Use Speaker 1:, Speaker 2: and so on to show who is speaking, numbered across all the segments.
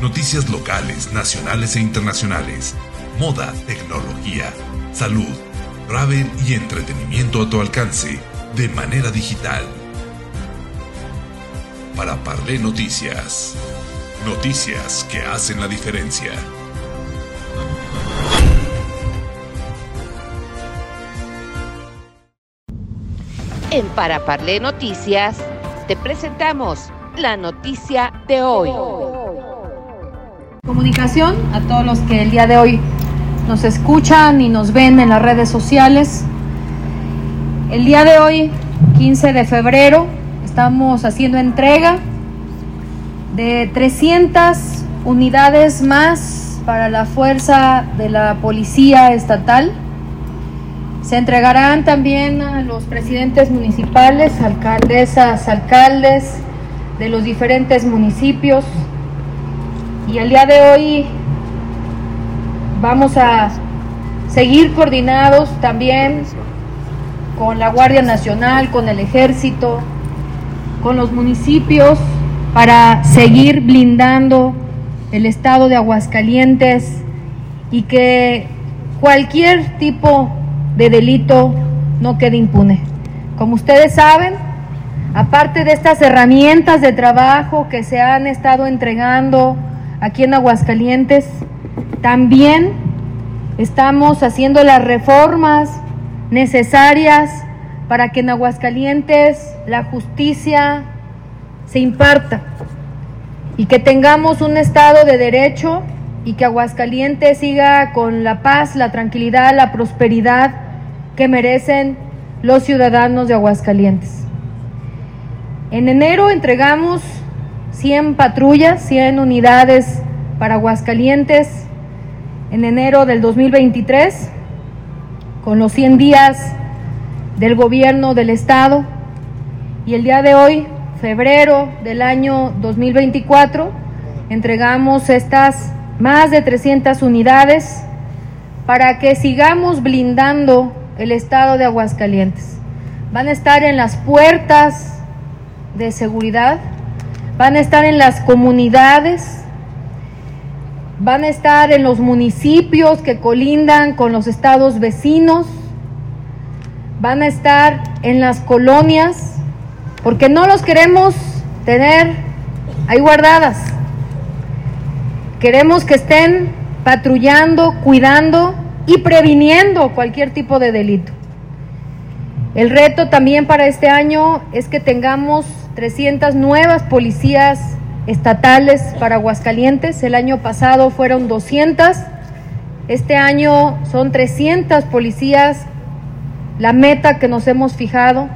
Speaker 1: noticias locales, nacionales e internacionales, moda, tecnología, salud, travel y entretenimiento a tu alcance de manera digital. Para Parle Noticias. Noticias que hacen la diferencia.
Speaker 2: En Para Parle Noticias te presentamos la noticia de hoy.
Speaker 3: Comunicación a todos los que el día de hoy nos escuchan y nos ven en las redes sociales. El día de hoy, 15 de febrero, estamos haciendo entrega de 300 unidades más para la fuerza de la Policía Estatal. Se entregarán también a los presidentes municipales, alcaldesas, alcaldes de los diferentes municipios. Y el día de hoy vamos a seguir coordinados también con la Guardia Nacional, con el Ejército, con los municipios para seguir blindando el estado de Aguascalientes y que cualquier tipo de delito no quede impune. Como ustedes saben, aparte de estas herramientas de trabajo que se han estado entregando aquí en Aguascalientes, también estamos haciendo las reformas necesarias para que en Aguascalientes la justicia se imparta y que tengamos un Estado de derecho y que Aguascalientes siga con la paz, la tranquilidad, la prosperidad que merecen los ciudadanos de Aguascalientes. En enero entregamos 100 patrullas, 100 unidades para Aguascalientes en enero del 2023, con los 100 días del gobierno del Estado. Y el día de hoy, febrero del año 2024, entregamos estas más de 300 unidades para que sigamos blindando el estado de Aguascalientes. Van a estar en las puertas de seguridad, van a estar en las comunidades, van a estar en los municipios que colindan con los estados vecinos, van a estar en las colonias, porque no los queremos tener ahí guardadas. Queremos que estén patrullando, cuidando y previniendo cualquier tipo de delito. El reto también para este año es que tengamos 300 nuevas policías estatales para Aguascalientes. El año pasado fueron 200. Este año son 300 policías, la meta que nos hemos fijado.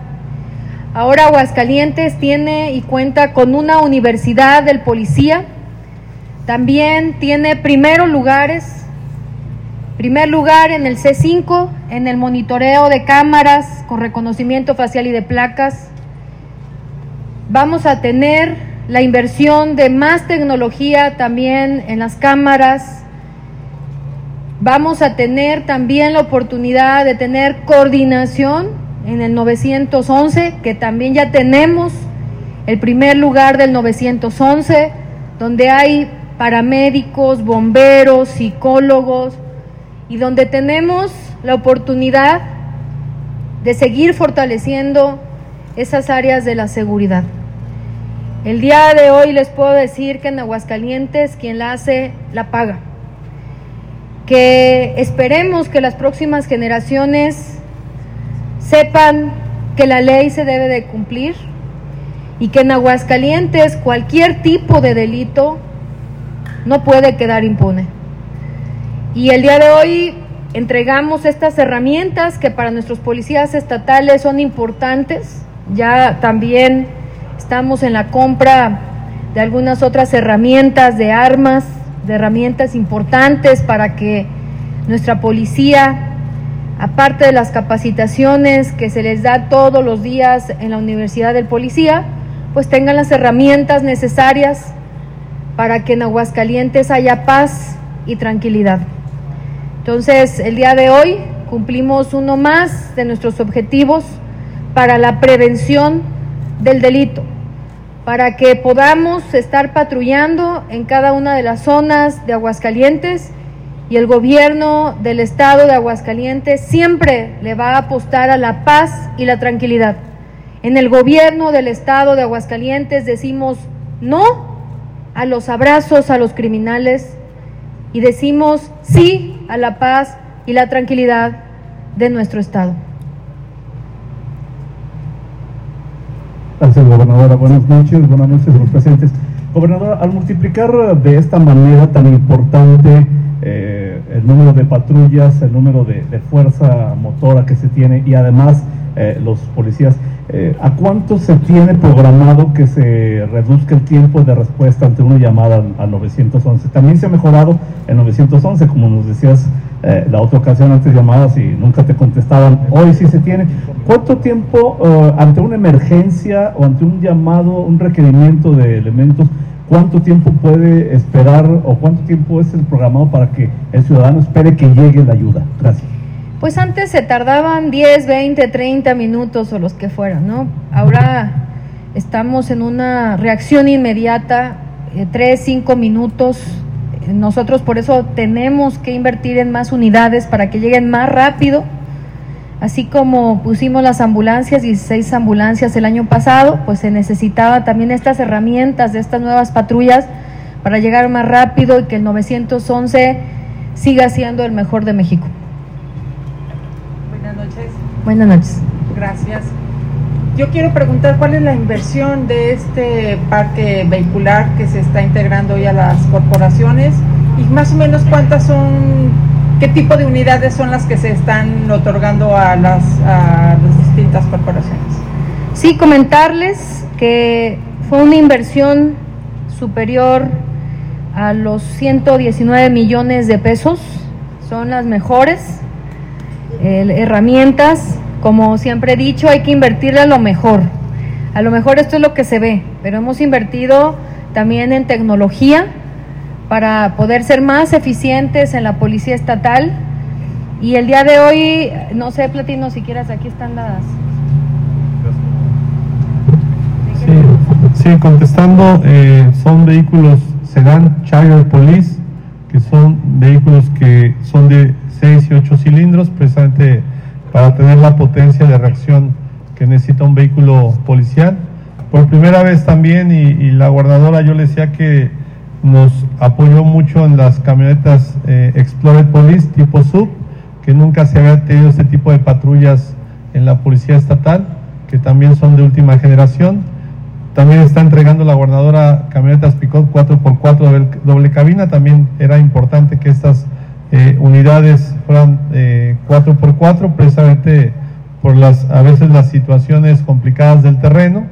Speaker 3: Ahora Aguascalientes tiene y cuenta con una universidad del policía. También tiene primeros lugares. Primer lugar en el C5, en el monitoreo de cámaras con reconocimiento facial y de placas. Vamos a tener la inversión de más tecnología también en las cámaras. Vamos a tener también la oportunidad de tener coordinación en el 911, que también ya tenemos el primer lugar del 911, donde hay paramédicos, bomberos, psicólogos, y donde tenemos la oportunidad de seguir fortaleciendo esas áreas de la seguridad. El día de hoy les puedo decir que en Aguascalientes quien la hace la paga. Que esperemos que las próximas generaciones sepan que la ley se debe de cumplir y que en Aguascalientes cualquier tipo de delito no puede quedar impune. Y el día de hoy entregamos estas herramientas que para nuestros policías estatales son importantes. Ya también Estamos en la compra de algunas otras herramientas de armas, de herramientas importantes para que nuestra policía, aparte de las capacitaciones que se les da todos los días en la Universidad del Policía, pues tengan las herramientas necesarias para que en Aguascalientes haya paz y tranquilidad. Entonces, el día de hoy cumplimos uno más de nuestros objetivos para la prevención del delito para que podamos estar patrullando en cada una de las zonas de Aguascalientes y el gobierno del estado de Aguascalientes siempre le va a apostar a la paz y la tranquilidad. En el gobierno del estado de Aguascalientes decimos no a los abrazos a los criminales y decimos sí a la paz y la tranquilidad de nuestro estado.
Speaker 4: Gracias, gobernadora. Buenas noches, buenas noches a los presentes. Gobernadora, al multiplicar de esta manera tan importante eh, el número de patrullas, el número de, de, fuerza motora que se tiene y además eh, los policías, eh, ¿a cuánto se tiene programado que se reduzca el tiempo de respuesta ante una llamada al, al 911? También se ha mejorado el 911, como nos decías eh, la otra ocasión antes llamadas y nunca te contestaban. Hoy sí se tiene. ¿Cuánto tiempo uh, ante una emergencia o ante un llamado, un requerimiento de elementos, cuánto tiempo puede esperar o cuánto tiempo es el programado para que el ciudadano espere que llegue la ayuda? Gracias.
Speaker 3: Pues antes se tardaban 10, 20, 30 minutos o los que fueran, ¿no? Ahora estamos en una reacción inmediata, eh, 3, 5 minutos. Nosotros por eso tenemos que invertir en más unidades para que lleguen más rápido. Así como pusimos las ambulancias, 16 ambulancias el año pasado, pues se necesitaba también estas herramientas de estas nuevas patrullas para llegar más rápido y que el 911 siga siendo el mejor de México.
Speaker 5: Buenas noches.
Speaker 3: Buenas noches.
Speaker 5: Gracias. Yo quiero preguntar cuál es la inversión de este parque vehicular que se está integrando hoy a las corporaciones y más o menos cuántas son, qué tipo de unidades son las que se están otorgando a las, distintas corporaciones.
Speaker 3: Sí, comentarles que fue una inversión superior a los 119 millones de pesos, son las mejores eh, herramientas como siempre he dicho, hay que invertirle a lo mejor. A lo mejor esto es lo que se ve, pero hemos invertido también en tecnología para poder ser más eficientes en la policía estatal. Y el día de hoy, no sé, Platino, si quieras, aquí están las...
Speaker 6: Sí, sí contestando, eh, son vehículos sedán Charger Police, que son vehículos que son de 6 y 8 cilindros, precisamente para tener la potencia de reacción que necesita un vehículo policial. Por primera vez también, y, y la guardadora yo le decía que nos apoyó mucho en las camionetas eh, Explorer Police tipo sub, que nunca se había tenido este tipo de patrullas en la policía estatal, que también son de última generación. También está entregando la guardadora camionetas Picot 4x4 doble, doble cabina, también era importante que estas eh, unidades fueran eh, 4x4, precisamente por las a veces las situaciones complicadas del terreno.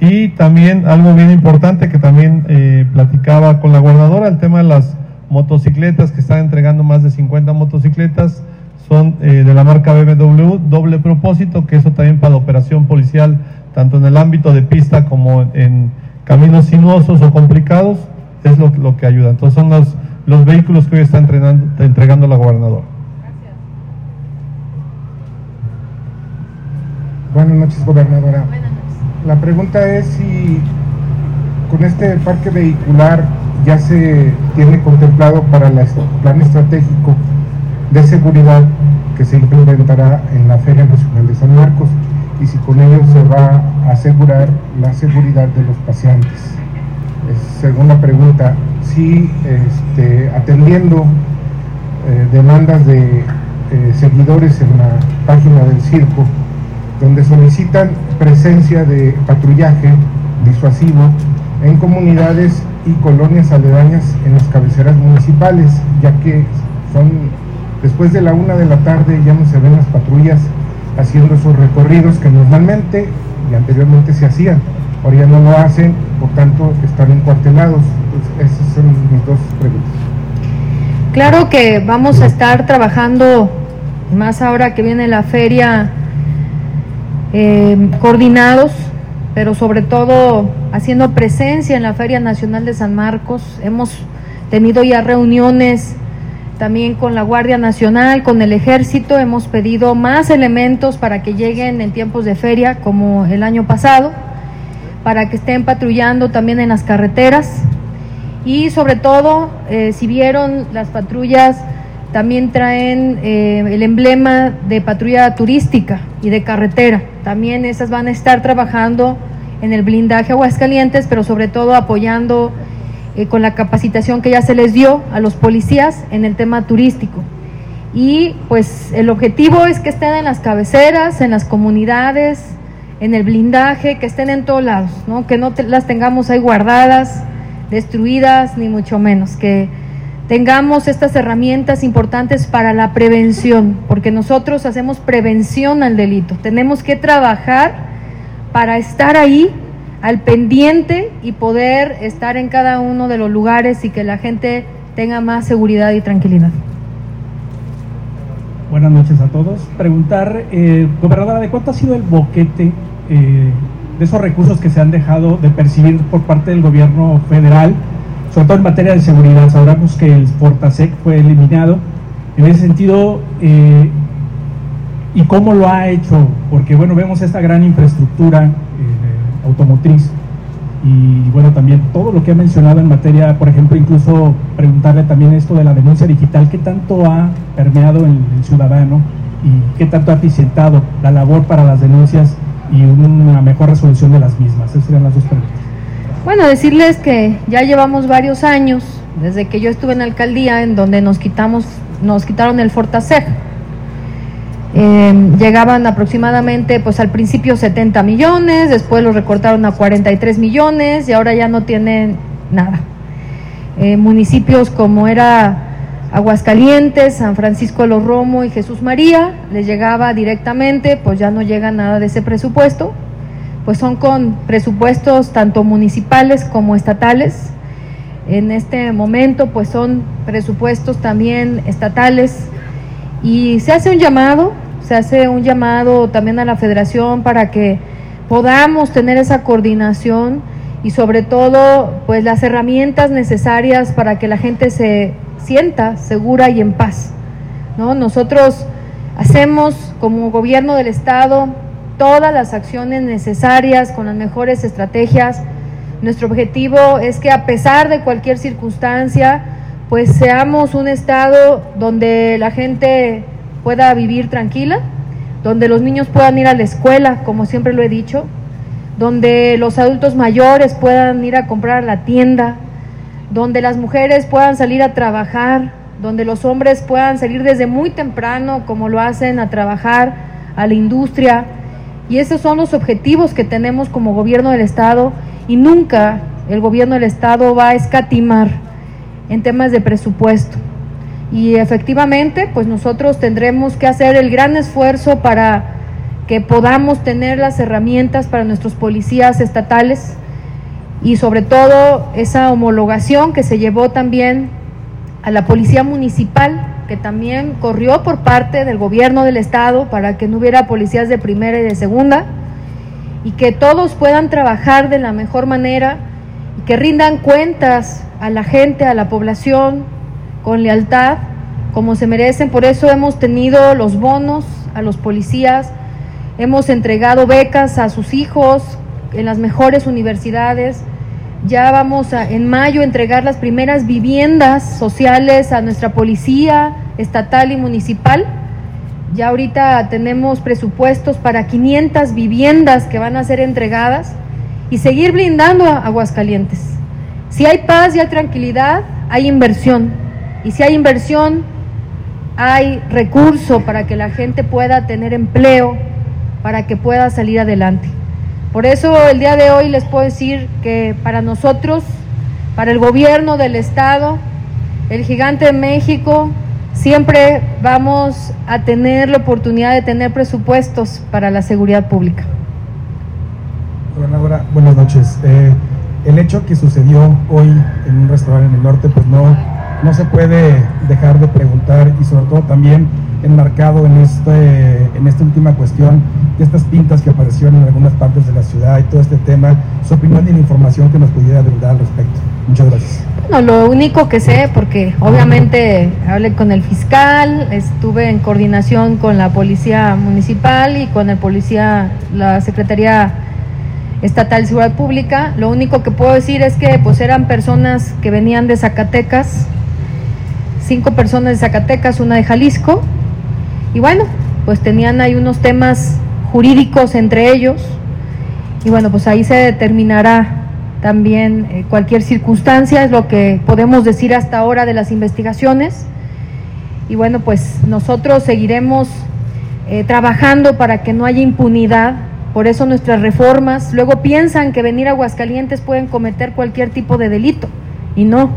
Speaker 6: Y también algo bien importante que también eh, platicaba con la guardadora, el tema de las motocicletas, que están entregando más de 50 motocicletas, son eh, de la marca BMW, doble propósito, que eso también para la operación policial, tanto en el ámbito de pista como en, caminos sinuosos o complicados, es lo, lo que ayuda. Entonces son los los vehículos que hoy está entregando, entregando la gobernadora.
Speaker 7: Buenas noches, gobernadora.
Speaker 3: Buenas noches.
Speaker 7: La pregunta es si con este parque vehicular ya se tiene contemplado para el plan estratégico de seguridad que se implementará en la Feria Nacional de San Marcos y si con ello se va a asegurar la seguridad de los pacientes. Es segunda pregunta, si este, atendiendo eh, demandas de eh, seguidores en la página del circo, donde solicitan presencia de patrullaje disuasivo en comunidades y colonias aledañas en las cabeceras municipales, ya que son después de la una de la tarde ya no se ven las patrullas haciendo esos recorridos que normalmente y anteriormente se hacían, ahora ya no lo hacen, por tanto están encuartelados. Pues esas son mis dos preguntas.
Speaker 3: Claro que vamos a estar trabajando, más ahora que viene la feria, eh, coordinados, pero sobre todo haciendo presencia en la Feria Nacional de San Marcos. Hemos tenido ya reuniones también con la Guardia Nacional, con el Ejército. Hemos pedido más elementos para que lleguen en tiempos de feria como el año pasado. para que estén patrullando también en las carreteras. Y sobre todo, eh, si vieron las patrullas, también traen eh, el emblema de patrulla turística y de carretera. También esas van a estar trabajando en el blindaje Aguascalientes, pero sobre todo apoyando eh, con la capacitación que ya se les dio a los policías en el tema turístico. Y pues el objetivo es que estén en las cabeceras, en las comunidades, en el blindaje, que estén en todos lados, ¿no? que no las tengamos ahí guardadas, destruidas, ni mucho menos, que tengamos estas herramientas importantes para la prevención, porque nosotros hacemos prevención al delito. Tenemos que trabajar para estar ahí al pendiente y poder estar en cada uno de los lugares y que la gente tenga más seguridad y tranquilidad.
Speaker 8: Buenas noches a todos. Preguntar, eh, gobernadora, ¿de cuánto ha sido el boquete eh, de esos recursos que se han dejado de percibir por parte del gobierno federal, sobre todo en materia de seguridad? Sabemos que el Fortasec fue eliminado. En ese sentido, eh, ¿y cómo lo ha hecho? Porque, bueno, vemos esta gran infraestructura automotriz y bueno, también todo lo que ha mencionado en materia, por ejemplo, incluso preguntarle también esto de la denuncia digital, ¿qué tanto ha permeado el ciudadano y qué tanto ha eficientado la labor para las denuncias y una mejor resolución de las mismas? Esas serían las dos preguntas.
Speaker 3: Bueno, decirles que ya llevamos varios años, desde que yo estuve en alcaldía, en donde nos quitamos, nos quitaron el Fortaseg eh, llegaban aproximadamente, pues al principio 70 millones, después lo recortaron a 43 millones y ahora ya no tienen nada. Eh, municipios como era Aguascalientes, San Francisco de los Romo y Jesús María, les llegaba directamente, pues ya no llega nada de ese presupuesto, pues son con presupuestos tanto municipales como estatales. En este momento, pues son presupuestos también estatales y se hace un llamado se hace un llamado también a la federación para que podamos tener esa coordinación y sobre todo pues las herramientas necesarias para que la gente se sienta segura y en paz. ¿no? Nosotros hacemos como gobierno del estado todas las acciones necesarias con las mejores estrategias. Nuestro objetivo es que a pesar de cualquier circunstancia, pues seamos un estado donde la gente pueda vivir tranquila, donde los niños puedan ir a la escuela, como siempre lo he dicho, donde los adultos mayores puedan ir a comprar a la tienda, donde las mujeres puedan salir a trabajar, donde los hombres puedan salir desde muy temprano, como lo hacen, a trabajar a la industria. Y esos son los objetivos que tenemos como gobierno del Estado y nunca el gobierno del Estado va a escatimar en temas de presupuesto. Y efectivamente pues nosotros tendremos que hacer el gran esfuerzo para que podamos tener las herramientas para nuestros policías estatales y sobre todo esa homologación que se llevó también a la policía municipal que también corrió por parte del gobierno del estado para que no hubiera policías de primera y de segunda y que todos puedan trabajar de la mejor manera y que rindan cuentas a la gente, a la población, con lealtad, como se merecen. Por eso hemos tenido los bonos a los policías, hemos entregado becas a sus hijos en las mejores universidades. Ya vamos a, en mayo entregar las primeras viviendas sociales a nuestra policía estatal y municipal. Ya ahorita tenemos presupuestos para 500 viviendas que van a ser entregadas y seguir blindando a Aguascalientes. Si hay paz y hay tranquilidad, hay inversión. Y si hay inversión, hay recurso para que la gente pueda tener empleo, para que pueda salir adelante. Por eso el día de hoy les puedo decir que para nosotros, para el gobierno del Estado, el gigante de México, siempre vamos a tener la oportunidad de tener presupuestos para la seguridad pública.
Speaker 9: Gobernadora, buenas noches. Eh, el hecho que sucedió hoy en un restaurante en el norte, pues no no se puede dejar de preguntar y sobre todo también enmarcado en, este, en esta última cuestión de estas pintas que aparecieron en algunas partes de la ciudad y todo este tema, su opinión y la información que nos pudiera brindar al respecto. Muchas gracias.
Speaker 3: Bueno, lo único que sé, porque obviamente hablé con el fiscal, estuve en coordinación con la policía municipal y con el policía, la Secretaría Estatal de Seguridad Pública. Lo único que puedo decir es que pues eran personas que venían de Zacatecas, cinco personas de Zacatecas, una de Jalisco, y bueno, pues tenían ahí unos temas jurídicos entre ellos, y bueno, pues ahí se determinará también eh, cualquier circunstancia, es lo que podemos decir hasta ahora de las investigaciones. Y bueno, pues nosotros seguiremos eh, trabajando para que no haya impunidad, por eso nuestras reformas, luego piensan que venir a Aguascalientes pueden cometer cualquier tipo de delito, y no.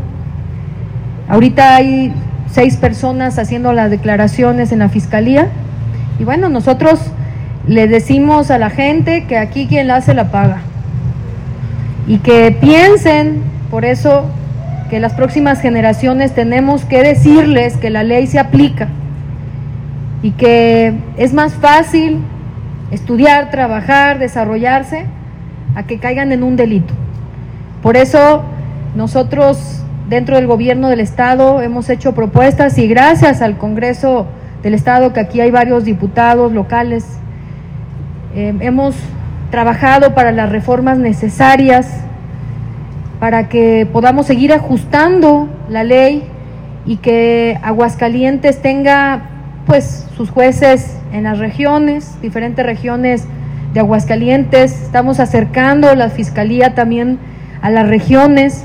Speaker 3: Ahorita hay seis personas haciendo las declaraciones en la fiscalía, y bueno, nosotros le decimos a la gente que aquí quien la hace la paga y que piensen, por eso, que las próximas generaciones tenemos que decirles que la ley se aplica y que es más fácil estudiar, trabajar, desarrollarse, a que caigan en un delito. Por eso nosotros dentro del gobierno del Estado hemos hecho propuestas y gracias al Congreso del Estado, que aquí hay varios diputados locales, eh, hemos trabajado para las reformas necesarias para que podamos seguir ajustando la ley y que Aguascalientes tenga pues sus jueces en las regiones, diferentes regiones de Aguascalientes. Estamos acercando la fiscalía también a las regiones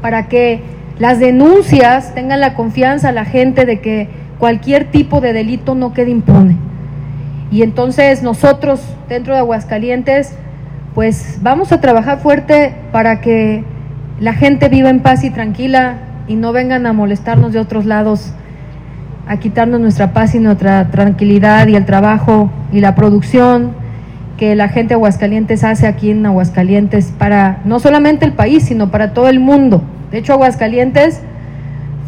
Speaker 3: para que las denuncias tengan la confianza a la gente de que cualquier tipo de delito no quede impune. Y entonces nosotros dentro de Aguascalientes, pues vamos a trabajar fuerte para que la gente viva en paz y tranquila y no vengan a molestarnos de otros lados, a quitarnos nuestra paz y nuestra tranquilidad y el trabajo y la producción que la gente de Aguascalientes hace aquí en Aguascalientes para no solamente el país, sino para todo el mundo. De hecho, Aguascalientes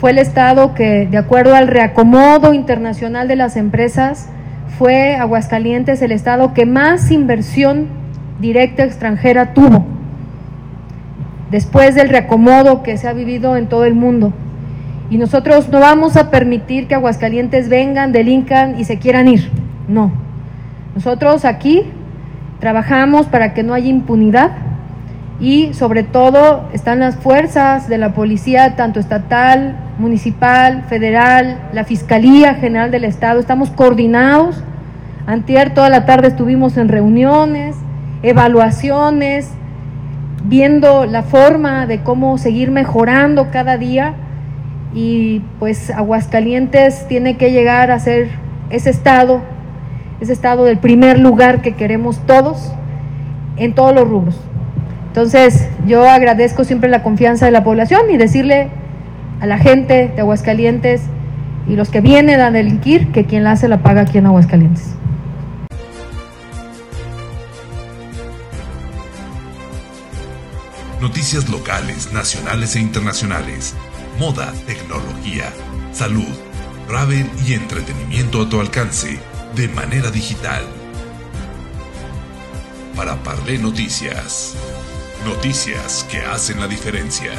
Speaker 3: fue el estado que, de acuerdo al reacomodo internacional de las empresas, fue Aguascalientes el estado que más inversión directa extranjera tuvo, después del reacomodo que se ha vivido en todo el mundo. Y nosotros no vamos a permitir que Aguascalientes vengan, delincan y se quieran ir. No. Nosotros aquí trabajamos para que no haya impunidad y sobre todo están las fuerzas de la policía, tanto estatal, municipal, federal, la Fiscalía General del Estado, estamos coordinados. Antier toda la tarde estuvimos en reuniones, evaluaciones, viendo la forma de cómo seguir mejorando cada día y pues Aguascalientes tiene que llegar a ser ese estado, ese estado del primer lugar que queremos todos en todos los rubros. Entonces, yo agradezco siempre la confianza de la población y decirle a la gente de Aguascalientes y los que vienen a delinquir que quien la hace la paga aquí en Aguascalientes.
Speaker 1: Noticias locales, nacionales e internacionales, moda, tecnología, salud, travel y entretenimiento a tu alcance de manera digital. Para Parle Noticias. Noticias que hacen la diferencia.